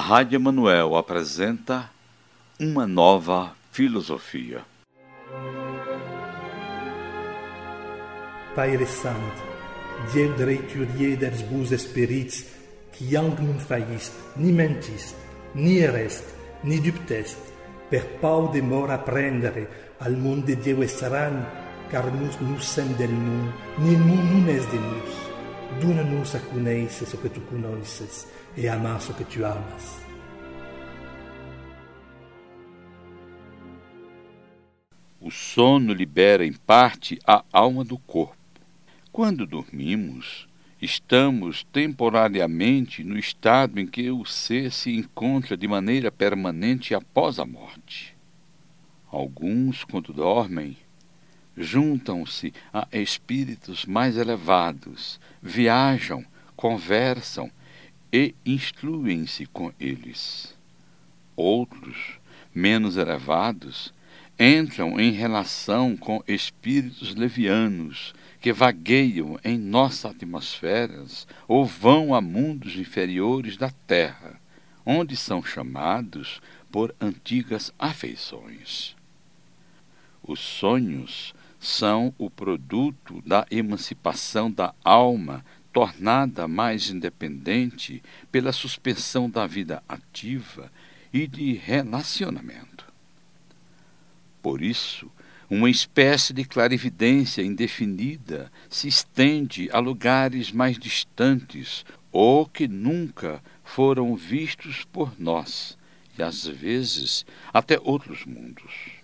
A Rádio Emanuel apresenta uma nova filosofia. Pai Santo, Dieu dreiturier des beaux espíritos, qui yang non failliste, ni mentiste, ni ereste, ni dupteste, per pau de mort apprendere al monde de Dieu estaran, car nous nous sommes del mundo, il mundo non es de nous. Dona-nos a conhecer o que tu conheces e amar o que tu amas. O sono libera em parte a alma do corpo. Quando dormimos, estamos temporariamente no estado em que o ser se encontra de maneira permanente após a morte. Alguns, quando dormem, juntam-se a espíritos mais elevados, viajam, conversam e instruem-se com eles. Outros, menos elevados, entram em relação com espíritos levianos que vagueiam em nossas atmosferas ou vão a mundos inferiores da Terra, onde são chamados por antigas afeições. Os sonhos são o produto da emancipação da alma tornada mais independente pela suspensão da vida ativa e de relacionamento. Por isso, uma espécie de clarividência indefinida se estende a lugares mais distantes ou que nunca foram vistos por nós, e às vezes até outros mundos.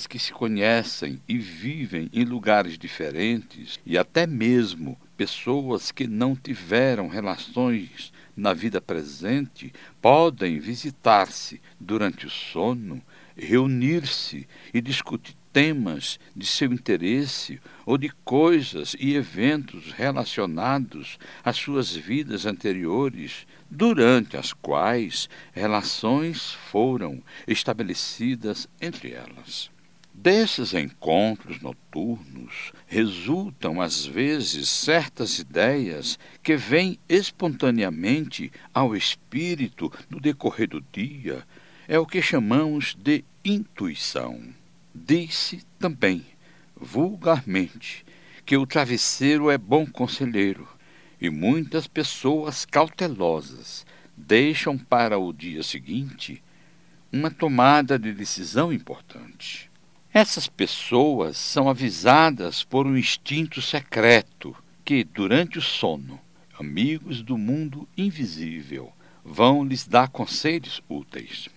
Pessoas que se conhecem e vivem em lugares diferentes, e até mesmo pessoas que não tiveram relações na vida presente, podem visitar-se durante o sono, reunir-se e discutir temas de seu interesse ou de coisas e eventos relacionados às suas vidas anteriores, durante as quais relações foram estabelecidas entre elas. Desses encontros noturnos resultam às vezes certas ideias que vêm espontaneamente ao espírito no decorrer do dia. É o que chamamos de intuição. Disse também, vulgarmente, que o travesseiro é bom conselheiro, e muitas pessoas cautelosas deixam para o dia seguinte uma tomada de decisão importante. Essas pessoas são avisadas por um instinto secreto que, durante o sono, amigos do mundo invisível vão lhes dar conselhos úteis.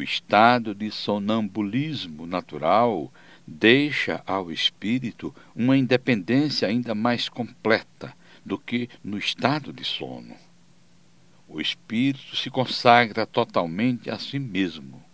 O estado de sonambulismo natural deixa ao espírito uma independência ainda mais completa do que no estado de sono. O espírito se consagra totalmente a si mesmo.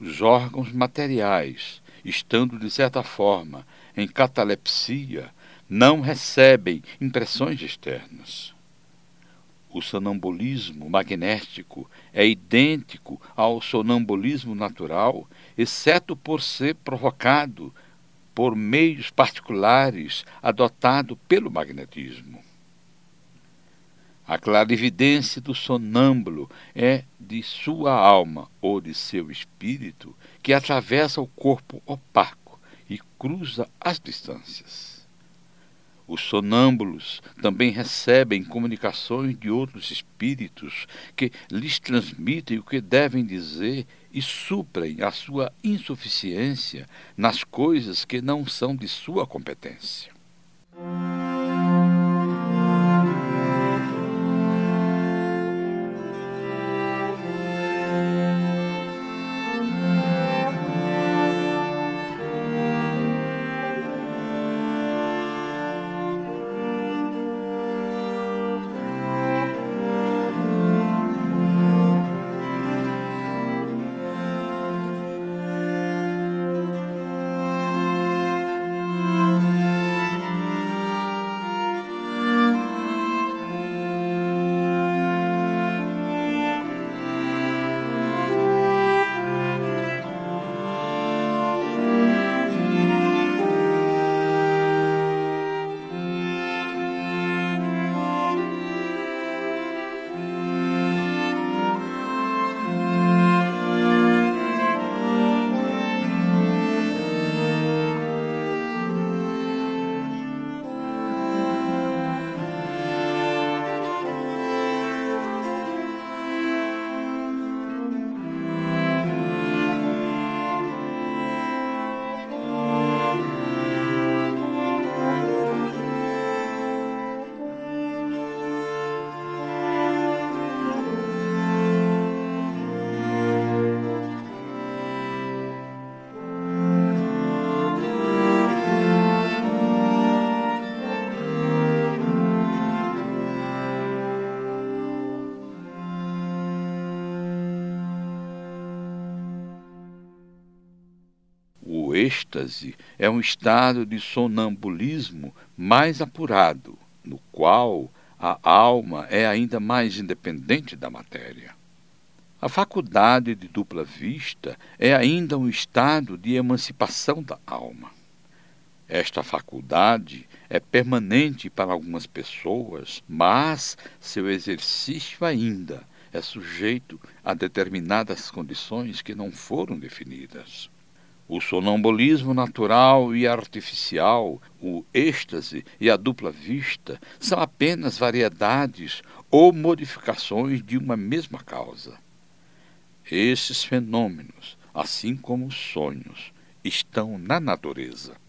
Os órgãos materiais, estando de certa forma em catalepsia, não recebem impressões externas. O sonambulismo magnético é idêntico ao sonambulismo natural, exceto por ser provocado por meios particulares adotados pelo magnetismo. A clarividência do sonâmbulo é de sua alma ou de seu espírito que atravessa o corpo opaco e cruza as distâncias. Os sonâmbulos também recebem comunicações de outros espíritos que lhes transmitem o que devem dizer e suprem a sua insuficiência nas coisas que não são de sua competência. Êxtase é um estado de sonambulismo mais apurado, no qual a alma é ainda mais independente da matéria. A faculdade de dupla vista é ainda um estado de emancipação da alma. Esta faculdade é permanente para algumas pessoas, mas seu exercício ainda é sujeito a determinadas condições que não foram definidas. O sonambulismo natural e artificial, o êxtase e a dupla vista são apenas variedades ou modificações de uma mesma causa. Esses fenômenos, assim como os sonhos, estão na natureza.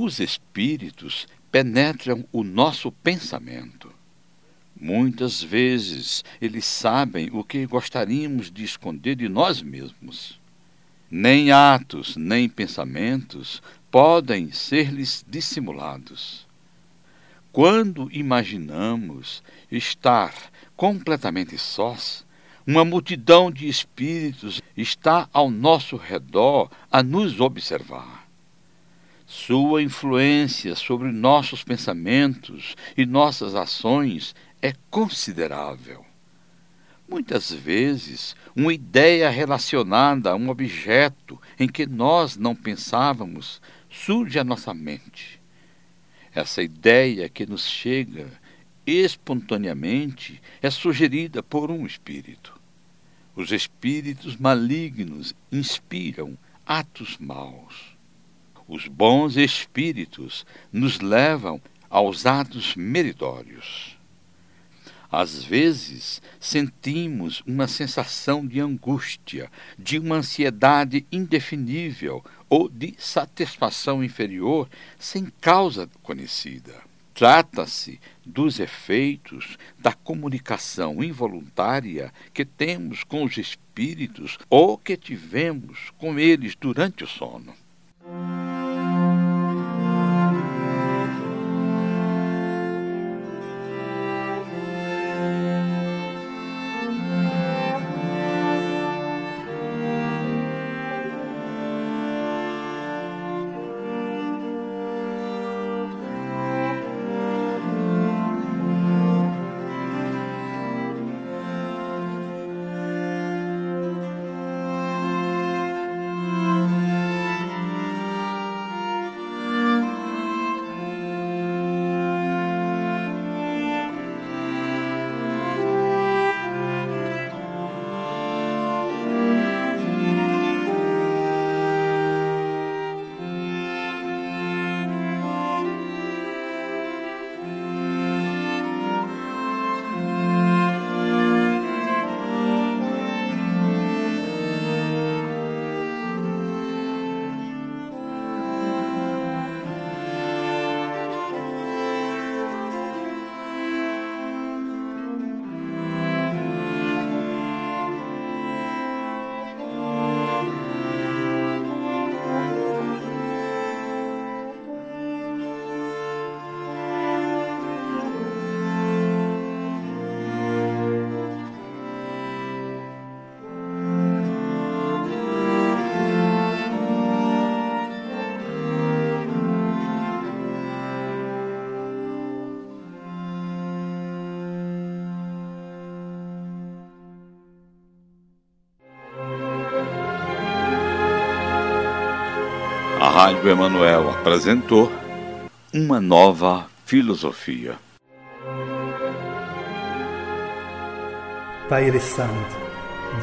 Os espíritos penetram o nosso pensamento. Muitas vezes eles sabem o que gostaríamos de esconder de nós mesmos. Nem atos, nem pensamentos podem ser-lhes dissimulados. Quando imaginamos estar completamente sós, uma multidão de espíritos está ao nosso redor a nos observar. Sua influência sobre nossos pensamentos e nossas ações é considerável. Muitas vezes, uma ideia relacionada a um objeto em que nós não pensávamos surge à nossa mente. Essa ideia que nos chega espontaneamente é sugerida por um espírito. Os espíritos malignos inspiram atos maus. Os bons espíritos nos levam aos atos meritórios. Às vezes, sentimos uma sensação de angústia, de uma ansiedade indefinível ou de satisfação inferior sem causa conhecida. Trata-se dos efeitos da comunicação involuntária que temos com os espíritos ou que tivemos com eles durante o sono. A Rádio Emanuel apresentou uma nova filosofia. Pai Santo,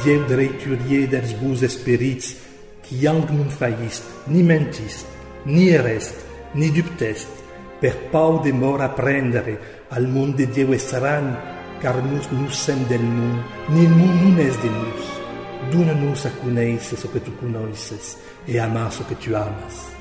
Deus dreiturier des bons espíritos, que ang nun failliste, ni mentiste, ni ereste, ni dubteste, per pau de mort apprendere al monde de Dieu estran, car nous nous sem del mundo, il mundo non es de nous. Dona-nos a conhecer o que tu conheces e amar o que tu amas.